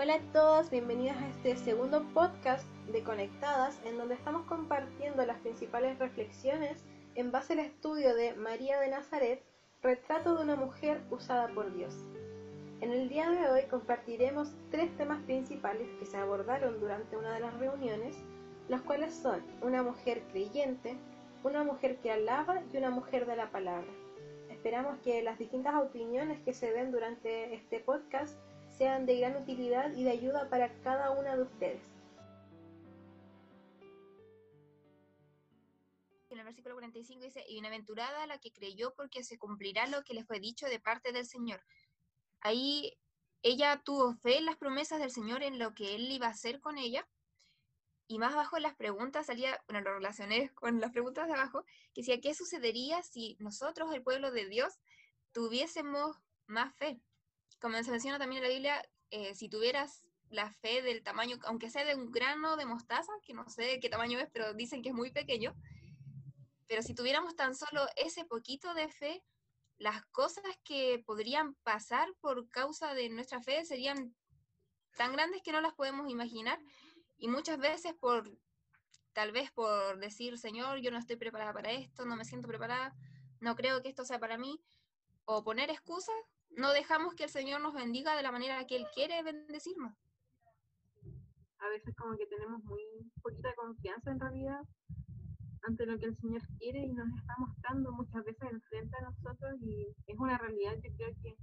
Hola a todos, bienvenidos a este segundo podcast de Conectadas, en donde estamos compartiendo las principales reflexiones en base al estudio de María de Nazaret, retrato de una mujer usada por Dios. En el día de hoy compartiremos tres temas principales que se abordaron durante una de las reuniones, los cuales son una mujer creyente, una mujer que alaba y una mujer de la palabra. Esperamos que las distintas opiniones que se den durante este podcast sean de gran utilidad y de ayuda para cada una de ustedes. En el versículo 45 dice, y bienaventurada la que creyó porque se cumplirá lo que le fue dicho de parte del Señor. Ahí ella tuvo fe en las promesas del Señor, en lo que Él iba a hacer con ella. Y más abajo en las preguntas salía, bueno, lo relacioné con las preguntas de abajo, que decía, ¿qué sucedería si nosotros, el pueblo de Dios, tuviésemos más fe? Como se menciona también en la Biblia, eh, si tuvieras la fe del tamaño, aunque sea de un grano de mostaza, que no sé qué tamaño es, pero dicen que es muy pequeño, pero si tuviéramos tan solo ese poquito de fe, las cosas que podrían pasar por causa de nuestra fe serían tan grandes que no las podemos imaginar. Y muchas veces por tal vez por decir, Señor, yo no estoy preparada para esto, no me siento preparada, no creo que esto sea para mí, o poner excusas, no dejamos que el Señor nos bendiga de la manera que Él quiere bendecirnos. A veces como que tenemos muy poquita confianza en realidad ante lo que el Señor quiere y nos está mostrando muchas veces enfrente a nosotros y es una realidad yo creo que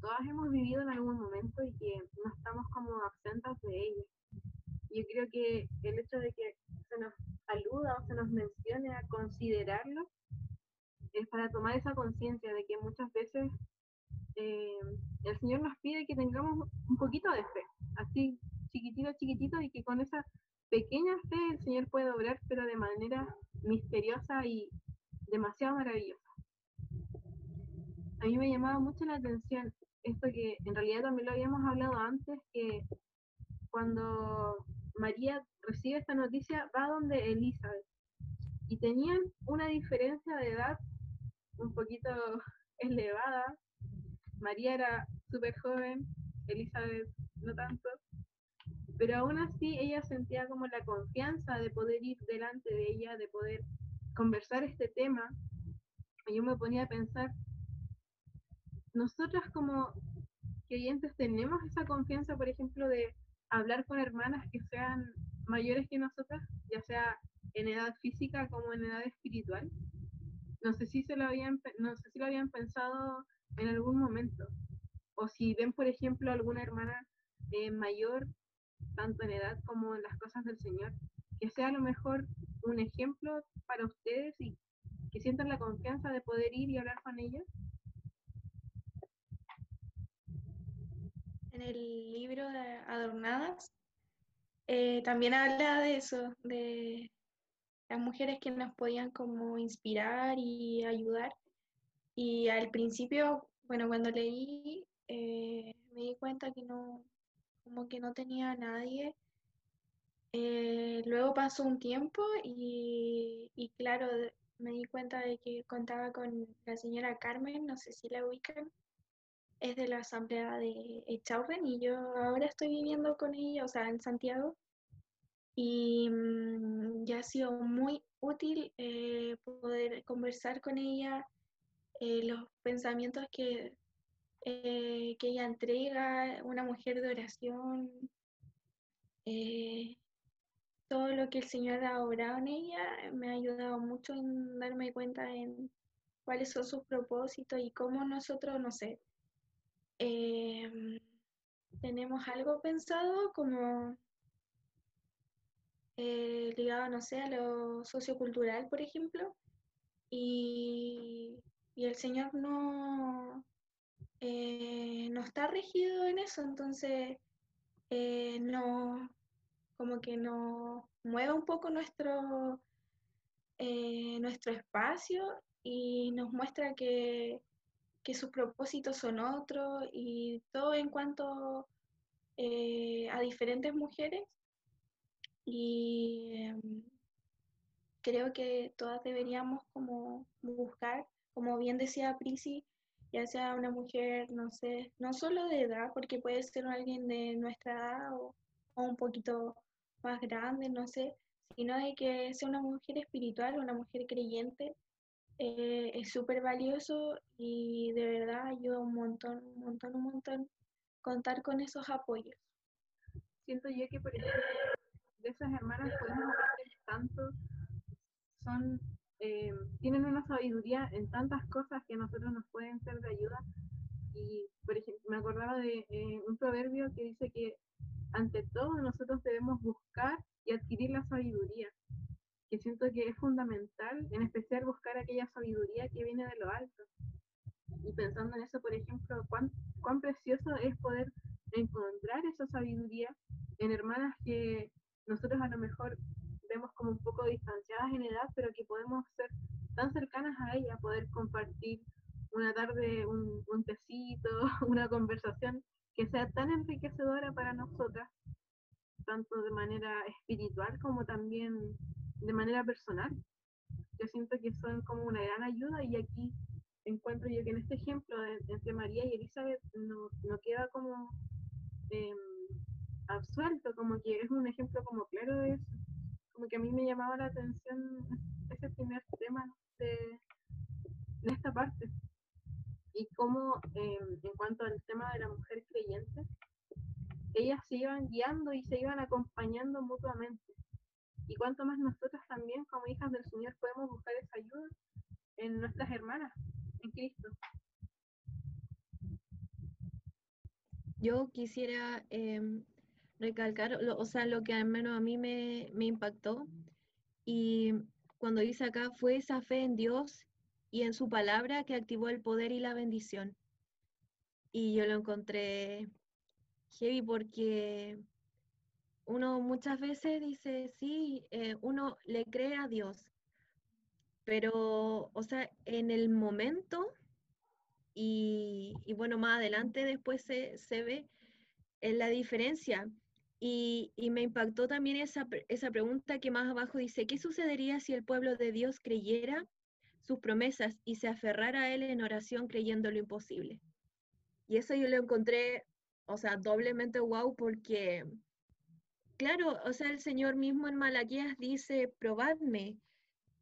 todas hemos vivido en algún momento y que no estamos como absentas de ella. Yo creo que el hecho de que se nos saluda o se nos mencione a considerarlo es para tomar esa conciencia de que muchas veces eh, el Señor nos pide que tengamos un poquito de fe, así chiquitito, chiquitito, y que con esa pequeña fe el Señor puede obrar, pero de manera misteriosa y demasiado maravillosa. A mí me llamaba mucho la atención esto que en realidad también lo habíamos hablado antes, que cuando María recibe esta noticia va donde Elizabeth y tenían una diferencia de edad un poquito elevada María era súper joven, Elizabeth no tanto, pero aún así ella sentía como la confianza de poder ir delante de ella, de poder conversar este tema. Y yo me ponía a pensar, nosotras como creyentes tenemos esa confianza, por ejemplo, de hablar con hermanas que sean mayores que nosotras, ya sea en edad física como en edad espiritual. No sé si se lo habían, no sé si lo habían pensado en algún momento. O si ven, por ejemplo, alguna hermana eh, mayor, tanto en edad como en las cosas del Señor, que sea a lo mejor un ejemplo para ustedes y que sientan la confianza de poder ir y hablar con ellos. En el libro de Adornadas eh, también habla de eso, de las mujeres que nos podían como inspirar y ayudar y al principio, bueno, cuando leí, eh, me di cuenta que no, como que no tenía a nadie. Eh, luego pasó un tiempo y, y, claro, me di cuenta de que contaba con la señora Carmen, no sé si la ubican, es de la asamblea de Echaurren y yo ahora estoy viviendo con ella, o sea, en Santiago. Y mm, ya ha sido muy útil eh, poder conversar con ella, eh, los pensamientos que, eh, que ella entrega, una mujer de oración, eh, todo lo que el Señor ha obrado en ella me ha ayudado mucho en darme cuenta en cuáles son sus propósitos y cómo nosotros, no sé, tenemos algo pensado como ligado, no sé, a lo sociocultural, por ejemplo, y y el Señor no, eh, no está regido en eso, entonces eh, no, como que no mueve un poco nuestro, eh, nuestro espacio y nos muestra que, que, sus propósitos son otros y todo en cuanto a diferentes mujeres. Y em, creo que todas deberíamos como buscar como bien decía Prisi, ya sea una mujer, no sé, no solo de edad, porque puede ser alguien de nuestra edad o, un poquito más grande, no sé, sino de que sea una mujer espiritual, una mujer creyente, eh, es súper valioso y de verdad ayuda un montón, un montón, un montón contar con esos apoyos. Siento yo que, por ejemplo, de esas hermanas podemos aprender tanto, son, eh, tienen una sabiduría en tantas cosas que a nosotros nos pueden ser de ayuda. Y, por ejemplo, me acordaba de eh, un proverbio que dice que ante todo nosotros debemos buscar y adquirir la sabiduría, que siento que es fundamental, en especial buscar aquella sabiduría que viene de lo alto. Y pensando en eso, por ejemplo, cuán, cuán precioso es poder encontrar esa sabiduría en hermanas que nosotros a lo mejor vemos como un poco distanciadas en edad, pero que podemos ser tan cercanas a ella, poder compartir una tarde un, un tecito, una conversación que sea tan enriquecedora para nosotras, tanto de manera espiritual como también de manera personal. Yo siento que son como una gran ayuda y aquí encuentro yo que en este ejemplo entre María y Elizabeth no, no queda como eh, absuelto, como que es un ejemplo como claro de eso. Como que a mí me llamaba la atención ese primer tema de, de esta parte y cómo eh, en cuanto al tema de la mujer creyente, ellas se iban guiando y se iban acompañando mutuamente. Y cuánto más nosotras también como hijas del Señor podemos buscar esa ayuda en nuestras hermanas, en Cristo. Yo quisiera em, recalcar, o sea, lo que al menos a mí me, me impactó, y cuando dice acá, fue esa fe en Dios y en su palabra que activó el poder y la bendición. Y yo lo encontré heavy porque uno muchas veces dice, sí, eh, uno le cree a Dios, pero, o sea, en el momento, y, bueno, más adelante después se, se ve en la diferencia. Y, y, me impactó también esa, esa pregunta que más abajo dice, ¿qué sucedería si el pueblo de Dios creyera sus promesas y se aferrara a Él en oración creyendo lo imposible. Y eso yo lo encontré, o sea, doblemente wow porque, claro, o sea, el Señor mismo en Malaquías dice, probadme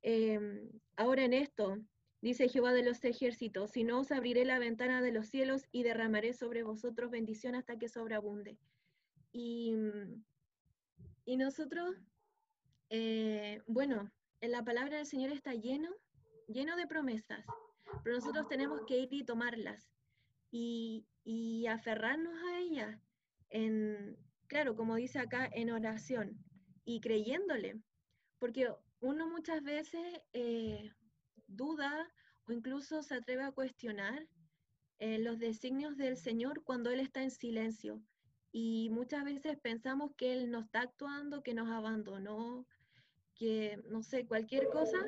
em, ahora en esto, dice Jehová de los ejércitos, si no os abriré la ventana de los cielos y derramaré sobre vosotros bendición hasta que sobreabunde. Y, y nosotros, eh, bueno, en la palabra del Señor está lleno lleno de promesas, pero nosotros tenemos que ir y tomarlas y, y aferrarnos a ellas, en, claro, como dice acá, en oración y creyéndole, porque uno muchas veces eh, duda o incluso se atreve a cuestionar eh, los designios del Señor cuando Él está en silencio. Y muchas veces pensamos que Él no está actuando, que nos abandonó, que no sé, cualquier cosa,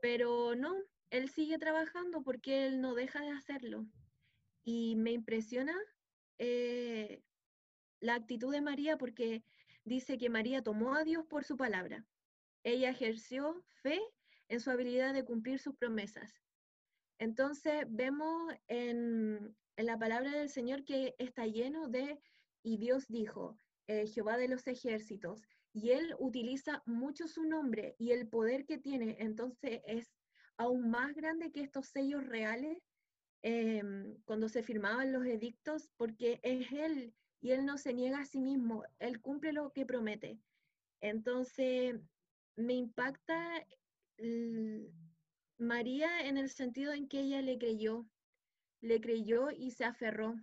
pero no, él sigue trabajando porque él no deja de hacerlo. Y me impresiona eh, la actitud de María porque dice que María tomó a Dios por su palabra. Ella ejerció fe en su habilidad de cumplir sus promesas. Entonces vemos en, la palabra del Señor que está lleno de, y Dios dijo, eh, Jehová de los ejércitos, y él utiliza mucho su nombre y el poder que tiene, entonces es aún más grande que estos sellos reales em, cuando se firmaban los edictos, porque es él y él no se niega a sí mismo, él cumple lo que promete. Entonces, me impacta María en el sentido en que ella le creyó, le creyó y se aferró.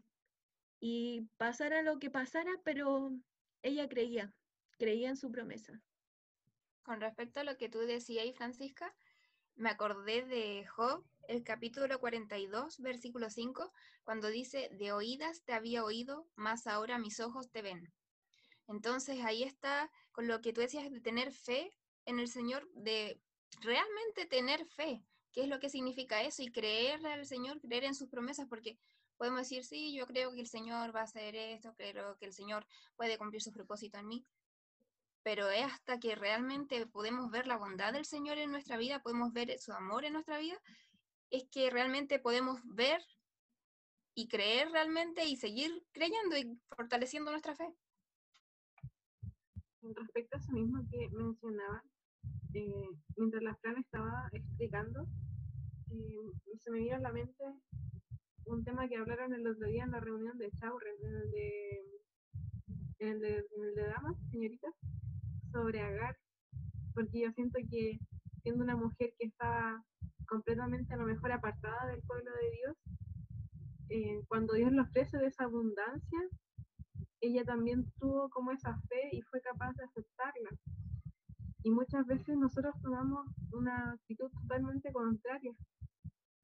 Y pasara lo que pasara, pero ella creía creía en su promesa. Con respecto a lo que tú decías, Francisca, me acordé de Job, el capítulo 42, versículo 5, cuando dice, de oídas te había oído, mas ahora mis ojos te ven. Entonces ahí está con lo que tú decías de tener fe en el Señor, de realmente tener fe. ¿Qué es lo que significa eso? Y creer al Señor, creer en sus promesas, porque podemos decir, sí, yo creo que el Señor va a hacer esto, creo que el Señor puede cumplir su propósito en mí, pero es hasta que realmente podemos ver la bondad del Señor en nuestra vida, podemos ver su amor en nuestra vida, es que realmente podemos ver y creer realmente y seguir creyendo y fortaleciendo nuestra fe. Respecto a eso mismo que mencionaba, eh, mientras la Fran estaba explicando, eh, se me vino a la mente un tema que hablaron el otro día en la reunión de Chaurren, en el de, damas, señoritas, sobre Agar, porque yo siento que siendo una mujer que está completamente a lo mejor apartada del pueblo de Dios, eh, cuando Dios le ofrece de esa abundancia, ella también tuvo como esa fe y fue capaz de aceptarla. Y muchas veces nosotros tomamos una actitud totalmente contraria,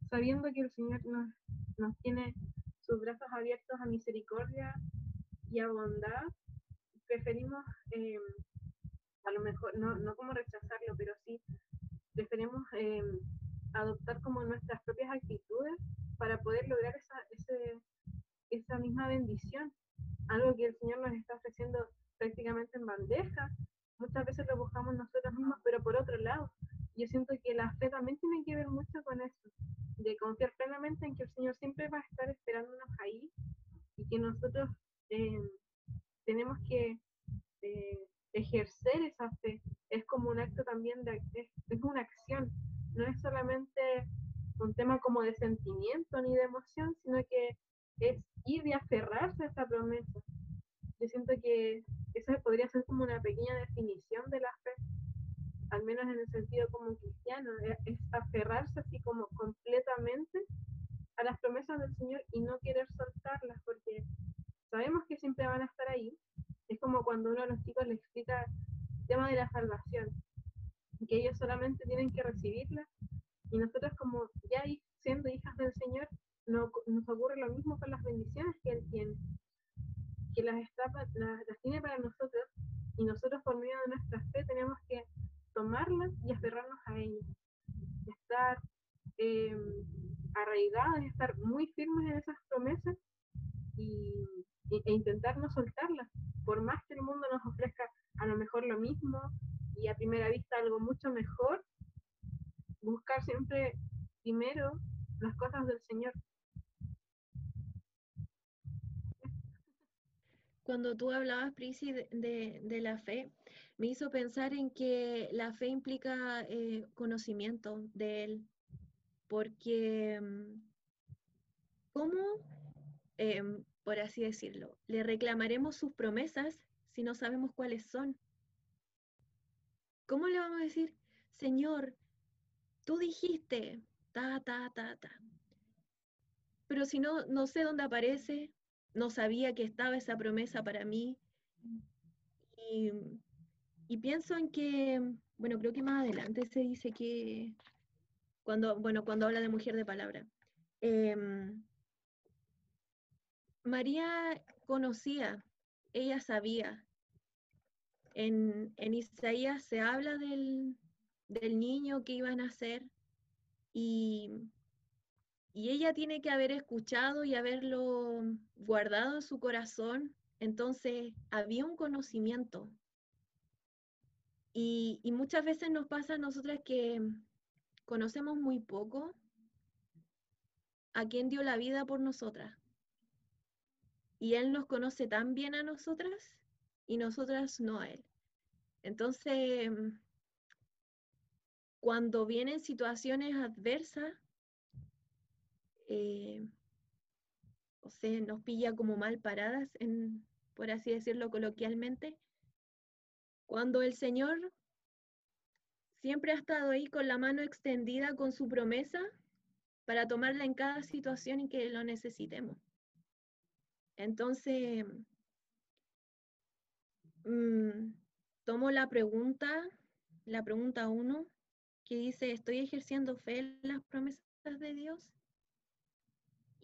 sabiendo que el Señor nos, nos tiene sus brazos abiertos a misericordia y a bondad, preferimos eh, a lo mejor, no, no como rechazarlo, pero sí preferimos eh, adoptar como nuestras propias actitudes para poder lograr esa, esa misma bendición. Algo que el Señor nos está ofreciendo prácticamente en bandeja. Muchas veces lo buscamos nosotros mismos, pero por otro lado. Yo siento que la fe también tiene que ver mucho con eso, de confiar plenamente en que el Señor siempre va a estar esperándonos ahí y que nosotros eh, tenemos que eh, ejercer esa fe. Es como un acto también de, es, es una acción, no es solamente un tema como de sentimiento ni de emoción, sino que es ir y aferrarse a esta promesa. Yo siento que esa podría ser como una pequeña definición de la al menos en el sentido como cristiano, e, es aferrarse así como completamente a las promesas del Señor y no querer soltarlas, porque sabemos que siempre van a estar ahí. Es como cuando uno a los chicos le explica el tema de la salvación, que ellos solamente tienen que recibirla y nosotros como ya siendo hijas del Señor, no, nos ocurre lo mismo con las bendiciones que Él tiene, que las, está, las, tiene para nosotros y nosotros por medio de nuestra fe tenemos que tomarlas y aferrarnos a ellas, estar eh, arraigados y estar muy firmes en esas promesas y, e intentar no soltarlas, por más que el mundo nos ofrezca a lo mejor lo mismo y a primera vista algo mucho mejor, buscar siempre primero las cosas del Señor. Cuando tú hablabas, Prisi, de, de, la fe, me hizo pensar en que la fe implica eh, conocimiento de Él, porque mm, ¿cómo, eh, por así decirlo, le reclamaremos sus promesas si no sabemos cuáles son? ¿Cómo le vamos a decir, Señor, tú dijiste, ta, ta, ta, ta. Pero si no, no sé dónde aparece, no sabía que estaba esa promesa para mí. Y, pienso en que, bueno, creo que más adelante se dice que, cuando, bueno, cuando habla de mujer de palabra, eh, María conocía, ella sabía. En, en Isaías se habla del, del niño que iba a nacer y, y ella tiene que haber escuchado y haberlo guardado en su corazón. Entonces había un conocimiento. Y, muchas veces nos pasa a nosotras que conocemos muy poco a quien dio la vida por nosotras. Y Él nos conoce tan bien a nosotras y nosotras no a Él. Entonces, cuando vienen situaciones adversas, eh, o sea, nos pilla como mal paradas, en, por así decirlo coloquialmente, cuando el Señor siempre ha estado ahí con la mano extendida con su promesa para tomarla en cada situación en que lo necesitemos. Entonces, mmm, tomo la pregunta, la pregunta uno, que dice, estoy ejerciendo fe en las promesas de Dios.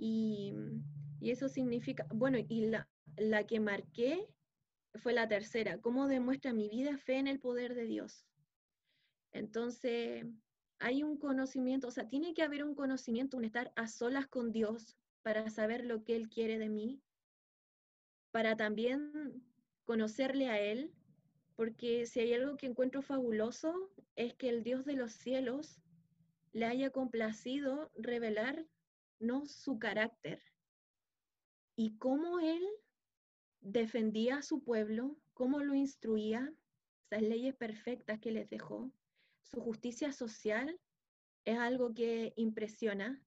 Y, eso significa, bueno, y la, la que marqué fue la tercera, ¿cómo demuestra mi vida fe en el poder de Dios? Entonces, hay un conocimiento, o sea, tiene que haber un conocimiento, un estar a solas con Dios para saber lo que Él quiere de mí, para también conocerle a Él, porque si hay algo que encuentro fabuloso es que el Dios de los cielos le haya complacido revelar no su carácter, y cómo él defendía a su pueblo, cómo lo instruía, esas leyes perfectas que les dejó, su justicia social es algo que impresiona.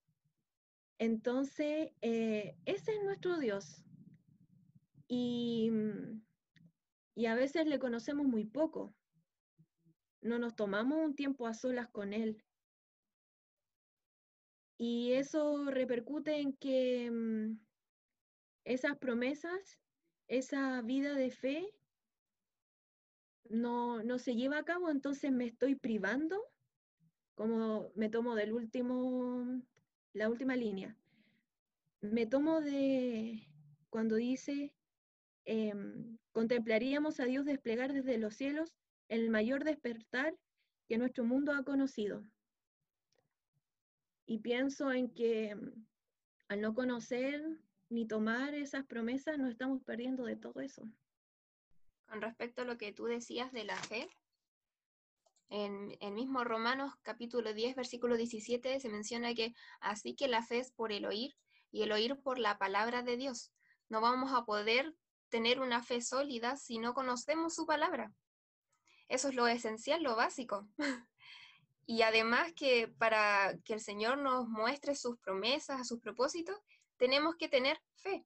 Entonces, eh, ese es nuestro Dios. Y, y a veces le conocemos muy poco. No nos tomamos un tiempo a solas con Él. Y eso repercute en que mm, esas promesas, esa vida de fe, no, no se lleva a cabo, entonces me estoy privando, como me tomo del último, la última línea. Me tomo de cuando dice, em, contemplaríamos a Dios desplegar desde los cielos el mayor despertar que nuestro mundo ha conocido. Y pienso en que mm, al no conocer ni tomar esas promesas, nos estamos perdiendo de todo eso. Con respecto a lo que tú decías de la fe, en el mismo Romanos capítulo 10, versículo 17 se menciona que así que la fe es por el oír y el oír por la palabra de Dios. No vamos a poder tener una fe sólida si no conocemos su palabra. Eso es lo esencial, lo básico. Y además que para que el Señor nos muestre sus promesas, sus propósitos, tenemos que tener fe.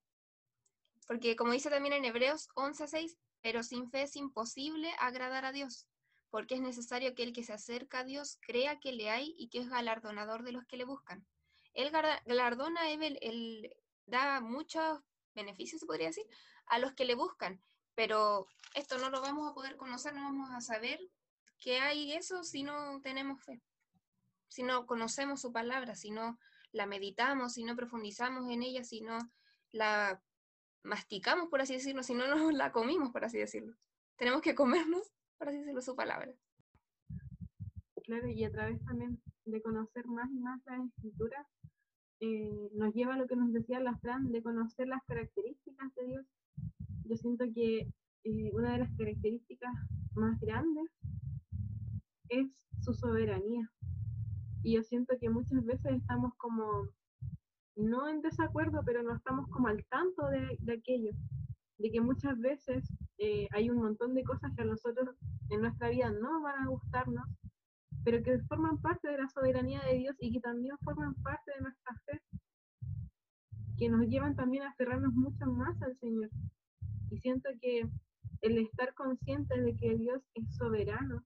Porque como dice también en Hebreos 11:6, pero sin fe es imposible agradar a Dios, porque es necesario que el que se acerca a Dios crea que le hay y que es galardonador de los que le buscan. Él galardona, él, él da muchos beneficios, se podría decir, a los que le buscan, pero esto no lo vamos a poder conocer, no vamos a saber que hay eso si no tenemos fe, si no conocemos su palabra, si no la meditamos, si no profundizamos en ella, si no la masticamos, por así decirlo, si no nos la comimos, por así decirlo. Tenemos que comernos, por así decirlo, su palabra. Claro, y a través también de conocer más y más las escrituras, eh, nos lleva a lo que nos decía la Fran, de conocer las características de Dios. Yo siento que eh, una de las características más grandes es su soberanía. Y yo siento que muchas veces estamos como, no en desacuerdo, pero no estamos como al tanto de, aquello, de que muchas veces eh, hay un montón de cosas que a nosotros en nuestra vida no van a gustarnos, pero que forman parte de la soberanía de Dios y que también forman parte de nuestra fe, que nos llevan también a aferrarnos mucho más al Señor. Y siento que el estar consciente de que Dios es soberano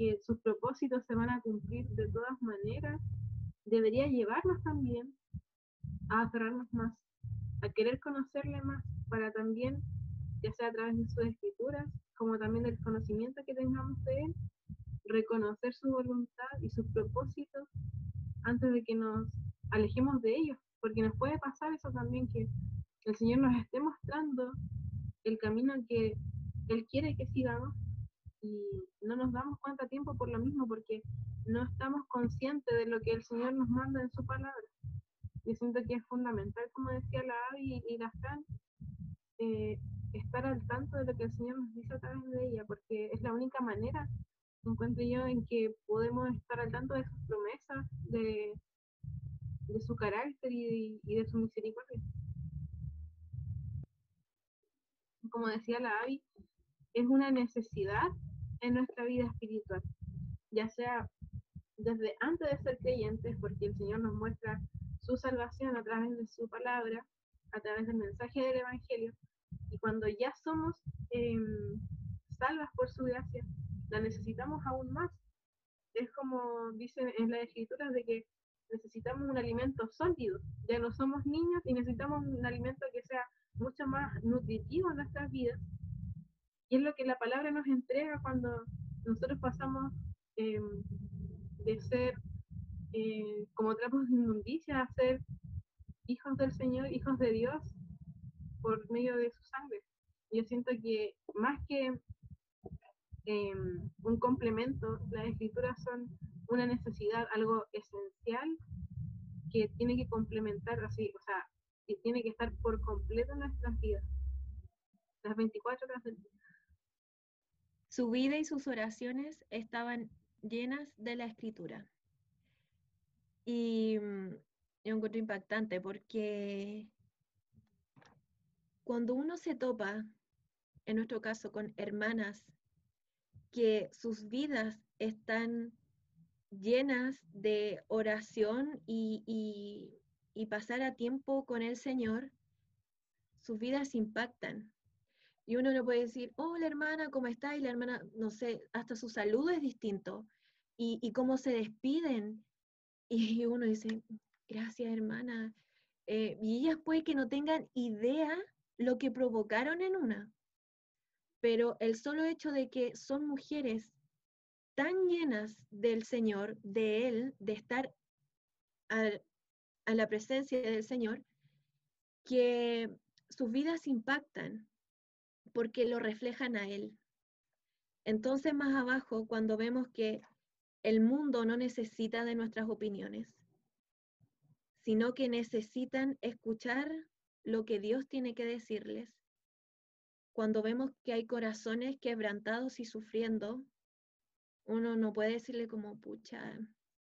que sus propósitos se van a cumplir de todas maneras, debería llevarnos también a aferrarnos más, a querer conocerle más, para también, ya sea a través de sus escrituras, como también del conocimiento que tengamos de Él, reconocer su voluntad y sus propósitos antes de que nos alejemos de ellos, porque nos puede pasar eso también, que el Señor nos esté mostrando el camino que Él quiere que sigamos, y no nos damos cuenta a tiempo por lo mismo, porque no estamos conscientes de lo que el Señor nos manda en su palabra. Yo siento que es fundamental, como decía la Avi y la Fran, eh, estar al tanto de lo que el Señor nos dice a través de ella, porque es la única manera, encuentro yo, en que podemos estar al tanto de sus promesas, de, de su carácter y, y de su misericordia. Como decía la Avi, es una necesidad en nuestra vida espiritual, ya sea desde antes de ser creyentes, porque el Señor nos muestra su salvación a través de su palabra, a través del mensaje del Evangelio, y cuando ya somos em, salvas por su gracia, la necesitamos aún más. Es como dicen en las escrituras de que necesitamos un alimento sólido, ya no somos niños y necesitamos un alimento que sea mucho más nutritivo en nuestras vidas y es lo que la palabra nos entrega cuando nosotros pasamos em, de ser eh, como trapos de inmundicia a ser hijos del Señor, hijos de Dios, por medio de su sangre. Yo siento que más que em, un complemento, las escrituras son una necesidad, algo esencial que tiene que complementar así, o sea, que tiene que estar por completo en nuestras vidas. Las 24 horas del. Su vida y sus oraciones estaban llenas de la escritura. Y mm, yo encuentro impactante porque cuando uno se topa, en nuestro caso, con hermanas que sus vidas están llenas de oración y, y, y pasar a tiempo con el Señor, sus vidas impactan. Y uno no puede decir, hola hermana, ¿cómo está? Y la hermana, no sé, hasta su saludo es distinto. Y, y cómo se despiden. Y uno dice, gracias hermana. Eh, y ellas puede que no tengan idea lo que provocaron en una. Pero el solo hecho de que son mujeres tan llenas del Señor, de Él, de estar a la presencia del Señor, que sus vidas impactan porque lo reflejan a Él. Entonces más abajo, cuando vemos que el mundo no necesita de nuestras opiniones, sino que necesitan escuchar lo que Dios tiene que decirles. Cuando vemos que hay corazones quebrantados y sufriendo, uno no puede decirle como, pucha,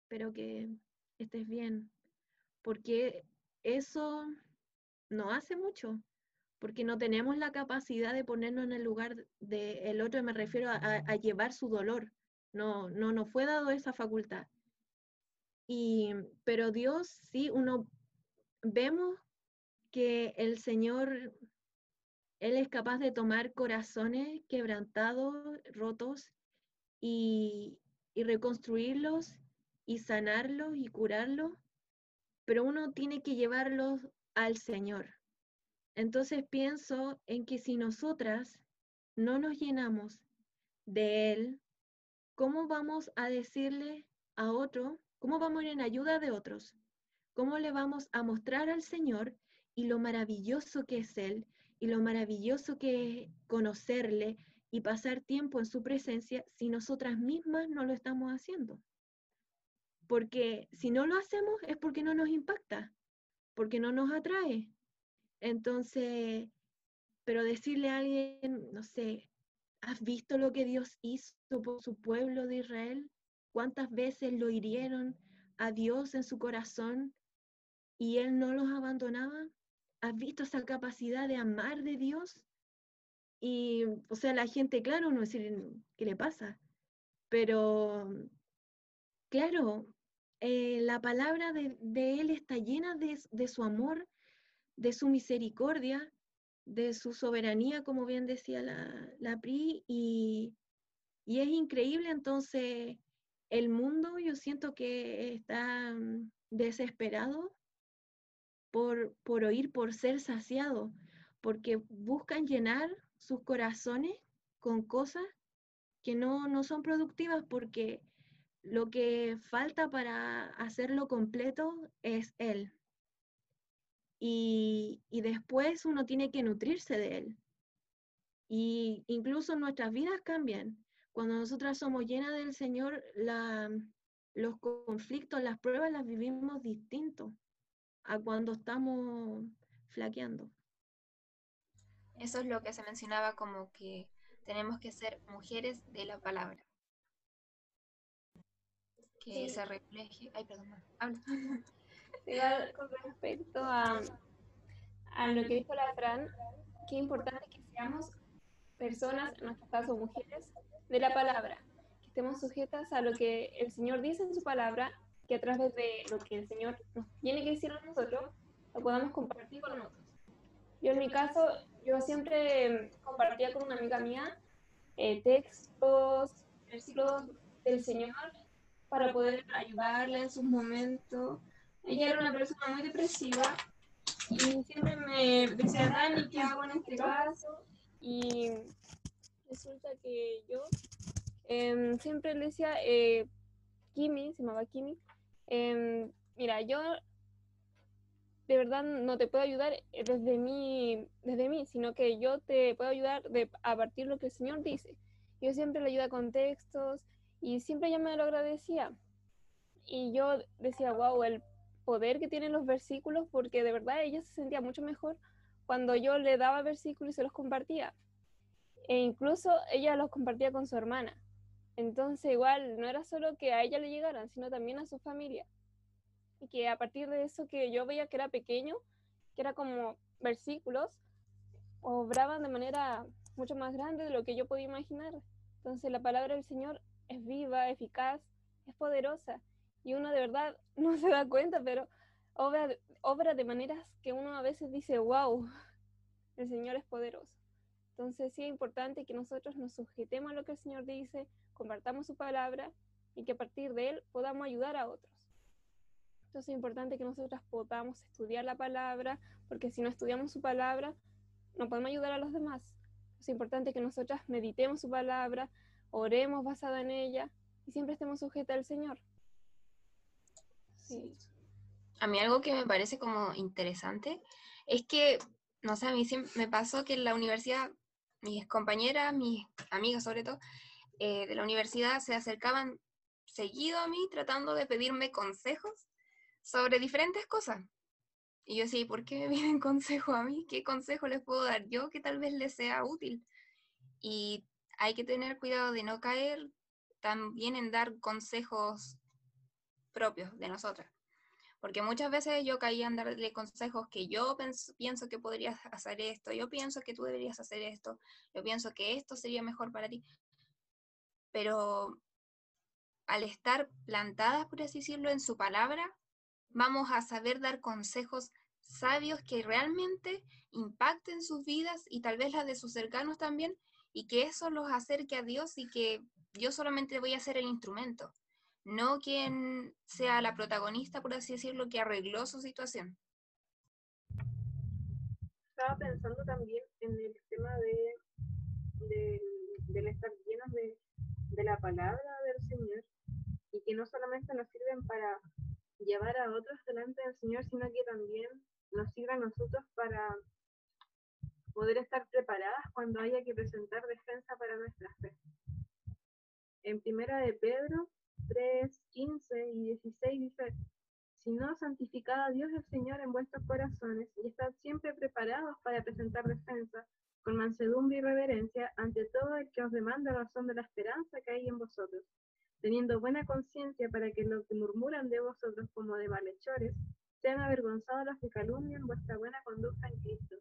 espero que estés bien, porque eso no hace mucho, porque no tenemos la capacidad de ponernos en el lugar del otro, me refiero a, a, llevar su dolor, no, no nos fue dado esa facultad. Y, pero Dios, sí, uno vemos que el Señor, Él es capaz de tomar corazones quebrantados, rotos, y, y reconstruirlos y sanarlos y curarlos, pero uno tiene que llevarlos al Señor. Entonces pienso en que si nosotras no nos llenamos de Él, ¿cómo vamos a decirle a otro, cómo vamos a ir en ayuda de otros? ¿Cómo le vamos a mostrar al Señor y lo maravilloso que es Él y lo maravilloso que es conocerle y pasar tiempo en su presencia si nosotras mismas no lo estamos haciendo. Porque si no lo hacemos es porque no nos impacta, porque no nos atrae. Entonces, pero decirle a alguien, no sé, ¿has visto lo que Dios hizo por su pueblo de Israel? ¿Cuántas veces lo hirieron a Dios en su corazón y Él no los abandonaba? ¿Has visto esa capacidad de amar de Dios? Y, o sea, la gente, claro, no decir qué le pasa, pero, claro, eh, la palabra de, de, Él está llena de, de, su amor, de su misericordia, de su soberanía, como bien decía la, la PRI, y, y es increíble, entonces, el mundo yo siento que está mm, desesperado por, por oír, por ser saciado, porque buscan llenar sus corazones con cosas que no, no son productivas porque lo que falta para hacerlo completo es Él. Y, y, después uno tiene que nutrirse de Él. Y incluso nuestras vidas cambian. Cuando nosotras somos llenas del Señor, la, los conflictos, las pruebas las vivimos distintos a cuando estamos flaqueando. Eso es lo que se mencionaba como que tenemos que ser mujeres de la palabra. Que Sí. se refleje. Ay, perdón, habla. Igual con respecto a, a lo que dijo la Fran, qué importante que seamos personas, en nuestro caso mujeres, de la palabra, que estemos sujetas a lo que el Señor dice en su palabra, que a través de lo que el Señor nos tiene que decir a nosotros, lo podamos compartir con otros. Yo en mi caso, yo siempre compartía con una amiga mía eh, textos, versículos del Señor para poder ayudarla en sus momentos. Ella era una persona muy depresiva y siempre me decía, Dani, ¿qué hago en este caso? Y resulta que yo em, siempre le decía, eh, Kimi, se llamaba Kimi, em, mira, yo de verdad no te puedo ayudar desde mí, desde mí, sino que yo te puedo ayudar de, a partir de lo que el Señor dice. Yo siempre le ayuda con textos y siempre ella me lo agradecía. Y yo decía, wow, el poder que tienen los versículos, porque de verdad ella se sentía mucho mejor cuando yo le daba versículos y se los compartía. E incluso ella los compartía con su hermana. Entonces igual no era solo que a ella le llegaran, sino también a su familia. Y que a partir de eso que yo veía que era pequeño, que era como versículos, obraban de manera mucho más grande de lo que yo podía imaginar. Entonces la palabra del Señor es viva, eficaz, es poderosa y uno de verdad no se da cuenta, pero obra, obra de maneras que uno a veces dice, wow, el Señor es poderoso. Entonces sí es importante que nosotros nos sujetemos a lo que el Señor dice, compartamos su palabra y que a partir de él podamos ayudar a otros. Entonces es importante que nosotras podamos estudiar la palabra, porque si no estudiamos su palabra, no podemos ayudar a los demás. Es importante que nosotras meditemos su palabra, oremos basado en ella y siempre estemos sujetas al Señor. A mí algo que me parece como interesante es que, no sé, a mí siempre me pasó que en la universidad mis compañeras, mis amigas sobre todo, eh, de la universidad se acercaban seguido a mí tratando de pedirme consejos sobre diferentes cosas. Y yo decía, ¿por qué me piden consejo a mí? ¿Qué consejo les puedo dar yo que tal vez les sea útil? Y hay que tener cuidado de no caer también en dar consejos propios de nosotras. Porque muchas veces yo caía en darle consejos que yo pienso que podrías hacer esto, yo pienso que tú deberías hacer esto, yo pienso que esto sería mejor para ti. Pero al estar plantadas, por así decirlo, en su palabra, vamos a saber dar consejos sabios que realmente impacten sus vidas y tal vez las de sus cercanos también, y que eso los acerque a Dios y que yo solamente voy a ser el instrumento no quien sea la protagonista, por así decirlo, que arregló su situación. Estaba pensando también en el tema de, del estar llenos de, de la palabra del Señor y que no solamente nos sirven para llevar a otros delante del Señor, sino que también nos sirve a nosotros para poder estar preparadas cuando haya que presentar defensa para nuestra fe. En primera de Pedro 3, 15 y 16 dice, si no santificad a Dios el Señor en vuestros corazones y estad siempre preparados para presentar defensa con mansedumbre y reverencia ante todo el que os demanda razón de la esperanza que hay en vosotros, teniendo buena conciencia para que los que murmuran de vosotros como de malhechores sean avergonzados los que calumnian vuestra buena conducta en Cristo.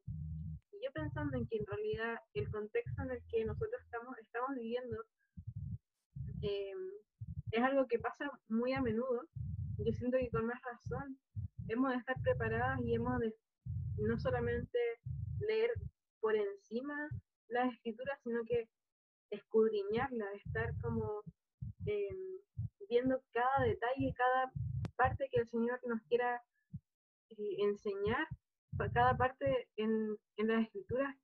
Y yo pensando en que en realidad el contexto en el que nosotros estamos, estamos viviendo eh, es algo que pasa muy a menudo. Yo siento que con más razón hemos de estar preparadas y hemos de no solamente leer por encima las escrituras, sino que escudriñarlas, estar como em, viendo cada detalle, cada parte que el Señor nos quiera eh, enseñar, cada parte en, en las escrituras,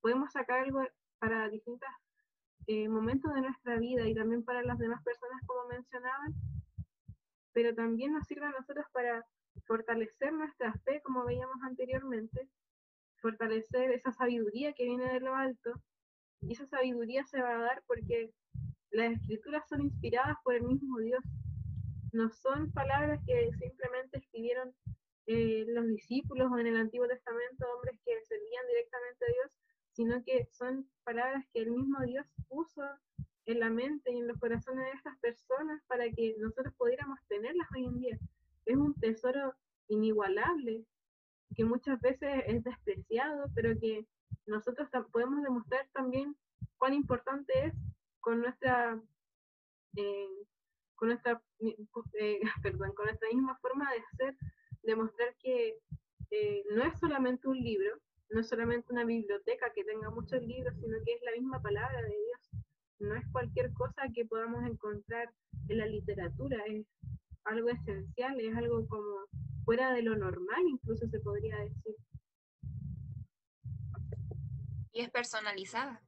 podemos sacar algo para distintas eh, momentos de nuestra vida y también para las demás personas, como mencionaban, pero también nos sirve a nosotros para fortalecer nuestra fe, como veíamos anteriormente, fortalecer esa sabiduría que viene de lo alto, y esa sabiduría se va a dar porque las escrituras son inspiradas por el mismo Dios, no son palabras que simplemente escribieron eh, los discípulos o en el Antiguo Testamento hombres que servían directamente a Dios, sino que son palabras que el mismo Dios puso en la mente y en los corazones de estas personas para que nosotros pudiéramos tenerlas hoy en día. Es un tesoro inigualable que muchas veces es despreciado, pero que nosotros podemos demostrar también cuán importante es con nuestra eh, con nuestra eh, perdón, con nuestra misma forma de ser, demostrar que eh, no es solamente un libro, no es solamente una biblioteca que tenga muchos libros, sino que es la misma palabra de. No es cualquier cosa que podamos encontrar en la literatura, es algo esencial, es algo como fuera de lo normal, incluso se podría decir. Y es personalizada,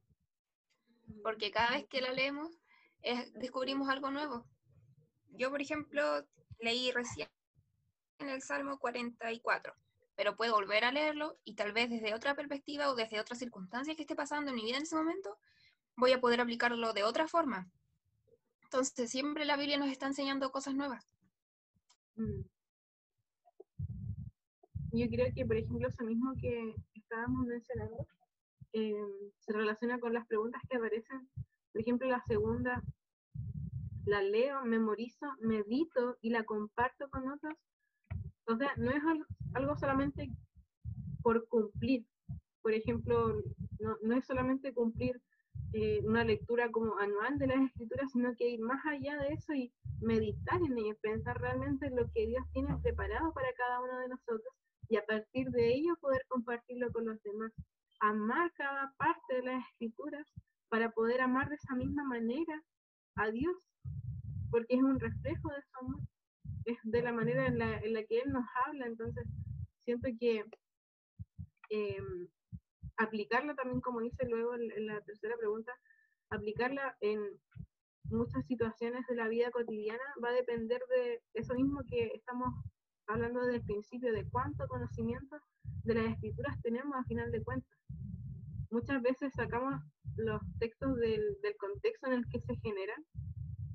porque cada vez que la leemos descubrimos algo nuevo. Yo, por ejemplo, leí recién en el Salmo 44 pero puedo volver a leerlo y tal vez desde otra perspectiva o desde otras circunstancias que esté pasando en mi vida en ese momento, voy a poder aplicarlo de otra forma. Entonces, siempre la Biblia nos está enseñando cosas nuevas. Mm. Yo creo que, por ejemplo, eso mismo que estábamos mencionando, eh, se relaciona con las preguntas que aparecen. Por ejemplo, la segunda, la leo, memorizo, medito y la comparto con otros. O sea, no es algo solamente por cumplir, por ejemplo, no, no es solamente cumplir eh, una lectura como anual de las escrituras, sino que ir más allá de eso y meditar en ello, pensar realmente en lo que Dios tiene preparado para cada uno de nosotros y a partir de ello poder compartirlo con los demás. Amar cada parte de las escrituras para poder amar de esa misma manera a Dios, porque es un reflejo de su amor, es de la manera en la, en la que Él nos habla, entonces siento que eh, aplicarla también, como dice luego en, la tercera pregunta, aplicarla en muchas situaciones de la vida cotidiana va a depender de eso mismo que estamos hablando desde el principio, de cuánto conocimiento de las escrituras tenemos a final de cuentas. Muchas veces sacamos los textos del, del contexto en el que se generan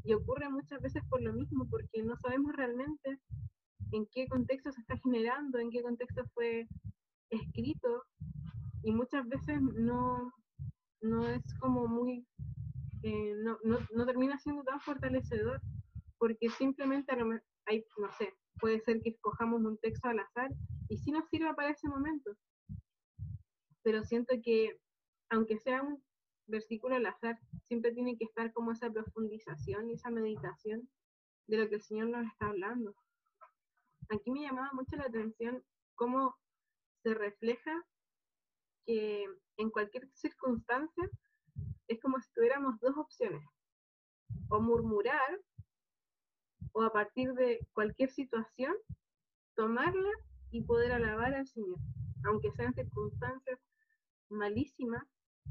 y ocurre muchas veces por lo mismo, porque no sabemos realmente en qué contexto se está generando, en qué contexto fue escrito, y muchas veces no, no es como muy, eh, no, no, no, termina siendo tan fortalecedor, porque simplemente hay, no sé, puede ser que escojamos un texto al azar y sí nos sirva para ese momento. Pero siento que, aunque sea un versículo al azar, siempre tiene que estar como esa profundización y esa meditación de lo que el Señor nos está hablando. Aquí me llamaba mucho la atención cómo se refleja que en cualquier circunstancia es como si tuviéramos dos opciones, o murmurar, o a partir de cualquier situación, tomarla y poder alabar al Señor, aunque sean circunstancias malísimas,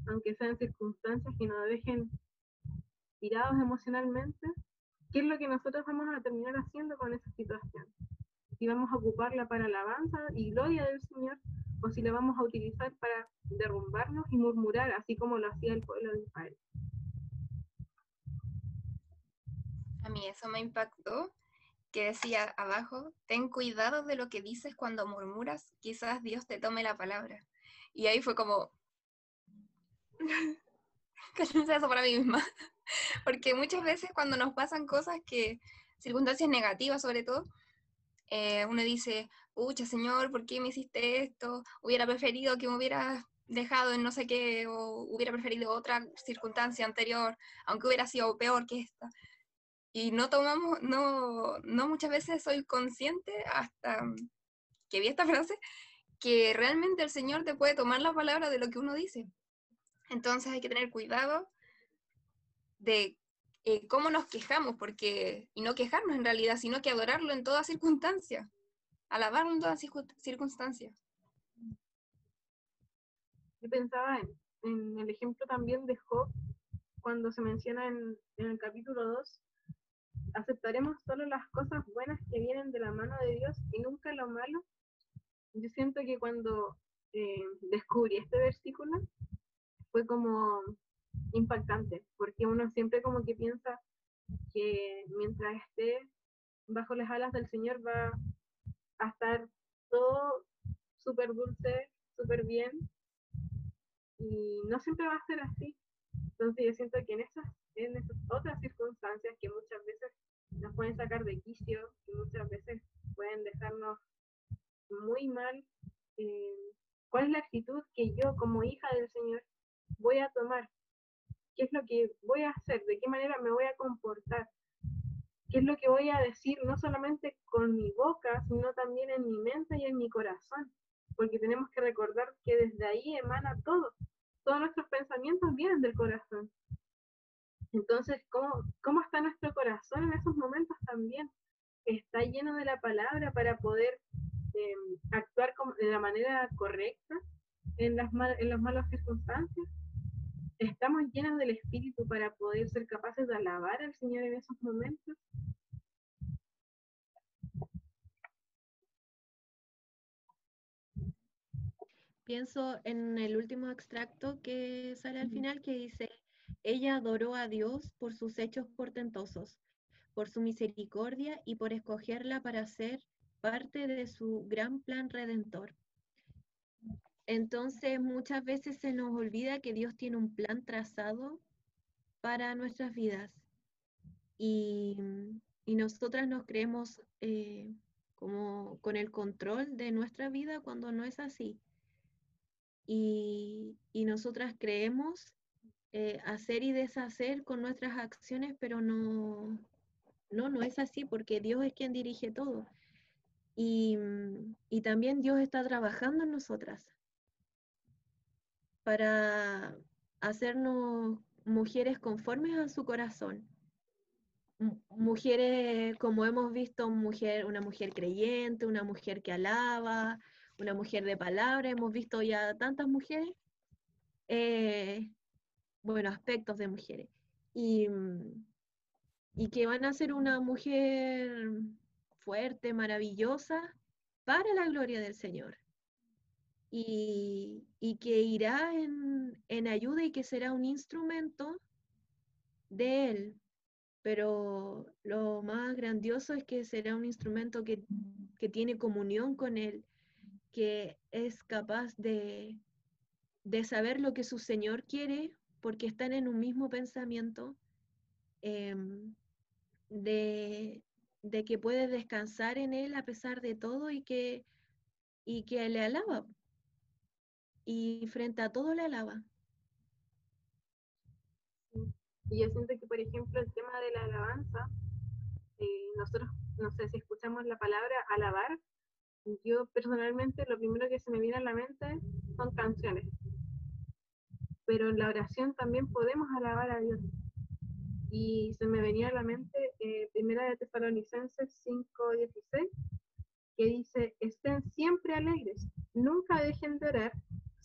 aunque sean circunstancias que nos dejen tirados emocionalmente, ¿qué es lo que nosotros vamos a terminar haciendo con esa situación? Si vamos a ocuparla para alabanza y gloria del Señor, o si la vamos a utilizar para derrumbarnos y murmurar, así como lo hacía el pueblo de Israel. A mí eso me impactó, que decía abajo, ten cuidado de lo que dices cuando murmuras, quizás Dios te tome la palabra. Y ahí fue como, cállense eso para mí misma, porque muchas veces cuando nos pasan cosas que, circunstancias negativas sobre todo, eh, uno dice, pucha, Señor, ¿por qué me hiciste esto? Hubiera preferido que me hubieras dejado en no sé qué, o hubiera preferido otra circunstancia anterior, aunque hubiera sido peor que esta. Y no tomamos, no, no muchas veces soy consciente hasta que vi esta frase, que realmente el Señor te puede tomar la palabra de lo que uno dice. Entonces hay que tener cuidado de eh, cómo nos quejamos, porque, y no quejarnos en realidad, sino que adorarlo en toda circunstancia, alabarlo en todas circunstancias. Yo pensaba en, el ejemplo también de Job, cuando se menciona en, el capítulo 2, aceptaremos solo las cosas buenas que vienen de la mano de Dios y nunca lo malo. Yo siento que cuando eh, descubrí este versículo fue como impactante, porque uno siempre como que piensa que mientras esté bajo las alas del Señor va a estar todo súper dulce, súper bien, y no siempre va a ser así. Entonces yo siento que en esas, en esas otras circunstancias que muchas veces nos pueden sacar de quicio, y muchas veces pueden dejarnos muy mal, eh, ¿cuál es la actitud que yo como hija del Señor voy a tomar qué es lo que voy a hacer, de qué manera me voy a comportar, qué es lo que voy a decir, no solamente con mi boca, sino también en mi mente y en mi corazón, porque tenemos que recordar que desde ahí emana todo, todos nuestros pensamientos vienen del corazón. Entonces, ¿cómo, cómo está nuestro corazón en esos momentos también? Está lleno de la palabra para poder em, actuar de la manera correcta en las, en las malas circunstancias estamos llenos del Espíritu para poder ser capaces de alabar al Señor en esos momentos. Pienso en el último extracto que sale al final que dice, ella adoró a Dios por sus hechos portentosos, por su misericordia y por escogerla para ser parte de su gran plan redentor. Entonces muchas veces se nos olvida que Dios tiene un plan trazado para nuestras vidas y, nosotras nos creemos eh, como con el control de nuestra vida cuando no es así. y, y nosotras creemos eh, hacer y deshacer con nuestras acciones, pero no, no, no es así porque Dios es quien dirige todo. Y, y también Dios está trabajando en nosotras para hacernos mujeres conformes a su corazón. Mujeres, como hemos visto, mujer, una mujer creyente, una mujer que alaba, una mujer de palabra, hemos visto ya tantas mujeres, eh, bueno, aspectos de mujeres, y, mm, y que van a ser una mujer fuerte, maravillosa, para la gloria del Señor y, y que irá en, en ayuda y que será un instrumento de Él. Pero lo más grandioso es que será un instrumento que, que tiene comunión con Él, que es capaz de, de saber lo que su Señor quiere porque están en un mismo pensamiento, em, de, de que puede descansar en Él a pesar de todo y que, y que le alaba y frente a todo le alaba. Y yo siento que, por ejemplo, el tema de la alabanza, eh, nosotros, no sé si escuchamos la palabra alabar, yo personalmente lo primero que se me viene a la mente son canciones. Pero en la oración también podemos alabar a Dios. Y se me venía a la mente eh, Primera de Tesalonicenses 5:16, que dice, estén siempre alegres, nunca dejen de orar,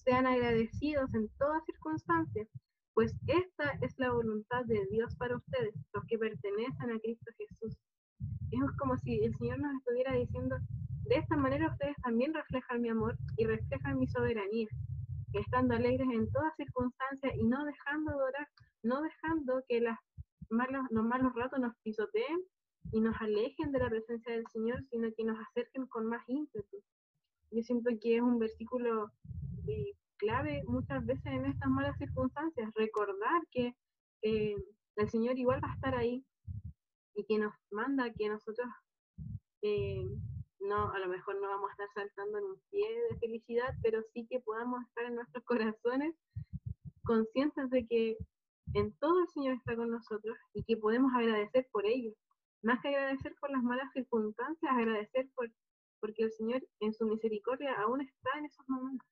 sean agradecidos en todas circunstancias, pues esta es la voluntad de Dios para ustedes, los que pertenecen a Cristo Jesús. Es como si el Señor nos estuviera diciendo, de esta manera ustedes también reflejan mi amor y reflejan mi soberanía, estando alegres en todas circunstancias y no dejando de orar, no dejando que las malos, los malos ratos nos pisoteen y nos alejen de la presencia del Señor, sino que nos acerquen con más ímpetu. Yo siento que es un versículo clave muchas veces en estas malas circunstancias, recordar que eh, el Señor igual va a estar ahí y que nos manda que nosotros eh, no, a lo mejor no vamos a estar saltando en un pie de felicidad, pero sí que podamos estar en nuestros corazones conscientes de que en todo el Señor está con nosotros y que podemos agradecer por ello. Más que agradecer por las malas circunstancias, agradecer por, porque el Señor en su misericordia aún está en esos momentos.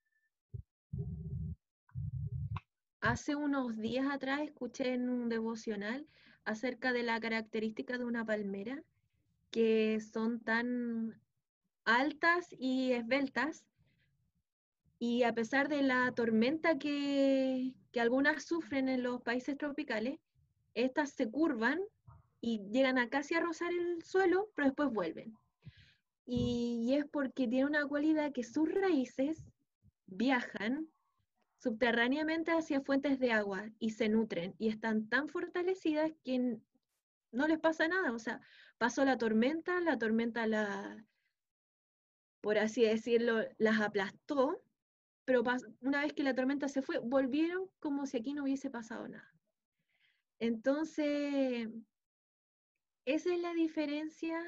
Hace unos días atrás escuché en un devocional acerca de la característica de una palmera, que son tan altas y esbeltas, y a pesar de la tormenta que, que algunas sufren en los países tropicales, estas se curvan y llegan a casi a rozar el suelo, pero después vuelven. Y, y es porque tiene una cualidad que sus raíces viajan subterráneamente hacia fuentes de agua y se nutren y están tan fortalecidas que no les pasa nada. O sea, pasó la tormenta, la tormenta la, por así decirlo, las aplastó, pero una vez que la tormenta se fue, volvieron como si aquí no hubiese pasado nada. Entonces, esa es la diferencia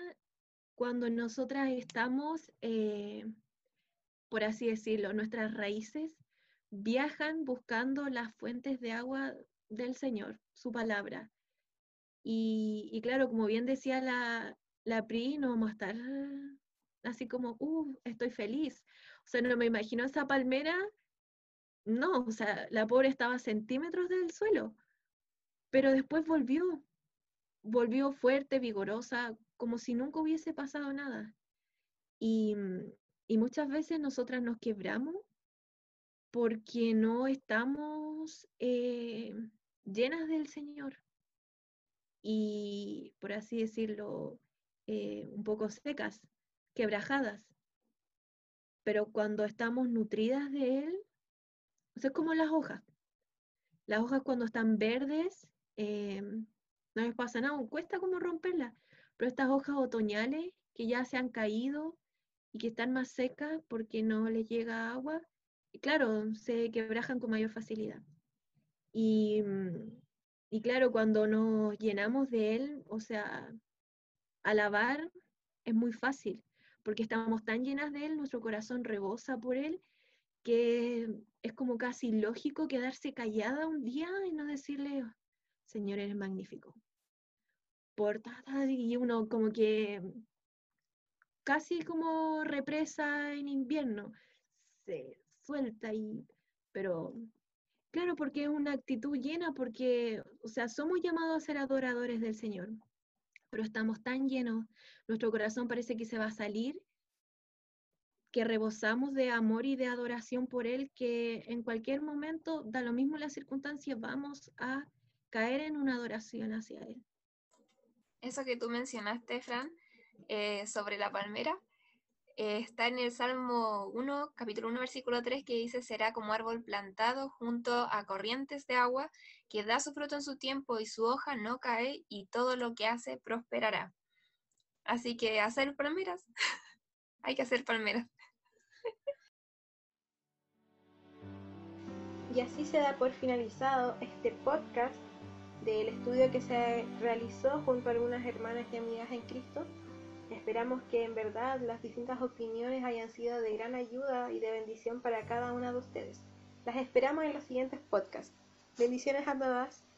cuando nosotras estamos, eh, por así decirlo, nuestras raíces viajan buscando las fuentes de agua del Señor, su palabra. Y, claro, como bien decía la, la Pri, no vamos a estar así como, uh, estoy feliz. O sea, no me imagino esa palmera, no, o sea, la pobre estaba centímetros del suelo, pero después volvió, volvió fuerte, vigorosa, como si nunca hubiese pasado nada. Y, y muchas veces nosotras nos quebramos porque no estamos eh, llenas del Señor y, por así decirlo, eh, un poco secas, quebrajadas. Pero cuando estamos nutridas de Él, es como las hojas. Las hojas cuando están verdes, eh, no les pasa nada, cuesta como romperlas, pero estas hojas otoñales que ya se han caído y que están más secas porque no les llega agua, y claro, se quebrajan con mayor facilidad. Y, mm, y claro, cuando nos llenamos de Él, o sea, alabar es muy fácil, porque estamos tan llenas de Él, nuestro corazón rebosa por Él, que es como casi lógico quedarse callada un día y no decirle, Señor, eres magnífico. Por y uno como que casi como represa en invierno, se suelta y, pero claro, porque es una actitud llena, porque, o sea, somos llamados a ser adoradores del Señor, pero estamos tan llenos, nuestro corazón parece que se va a salir que rebosamos de amor y de adoración por Él, que en cualquier momento, da lo mismo las circunstancias, vamos a caer en una adoración hacia Él. Eso que tú mencionaste, Fran, eh, sobre la palmera, eh, está en el Salmo 1, capítulo 1, versículo 3, que dice, será como árbol plantado junto a corrientes de agua, que da su fruto en su tiempo y su hoja no cae y todo lo que hace prosperará. Así que hacer palmeras, hay que hacer palmeras. Y así se da por finalizado este podcast del estudio que se realizó junto a algunas hermanas y amigas en Cristo. Esperamos que en verdad las distintas opiniones hayan sido de gran ayuda y de bendición para cada una de ustedes. Las esperamos en los siguientes podcasts. Bendiciones a todas.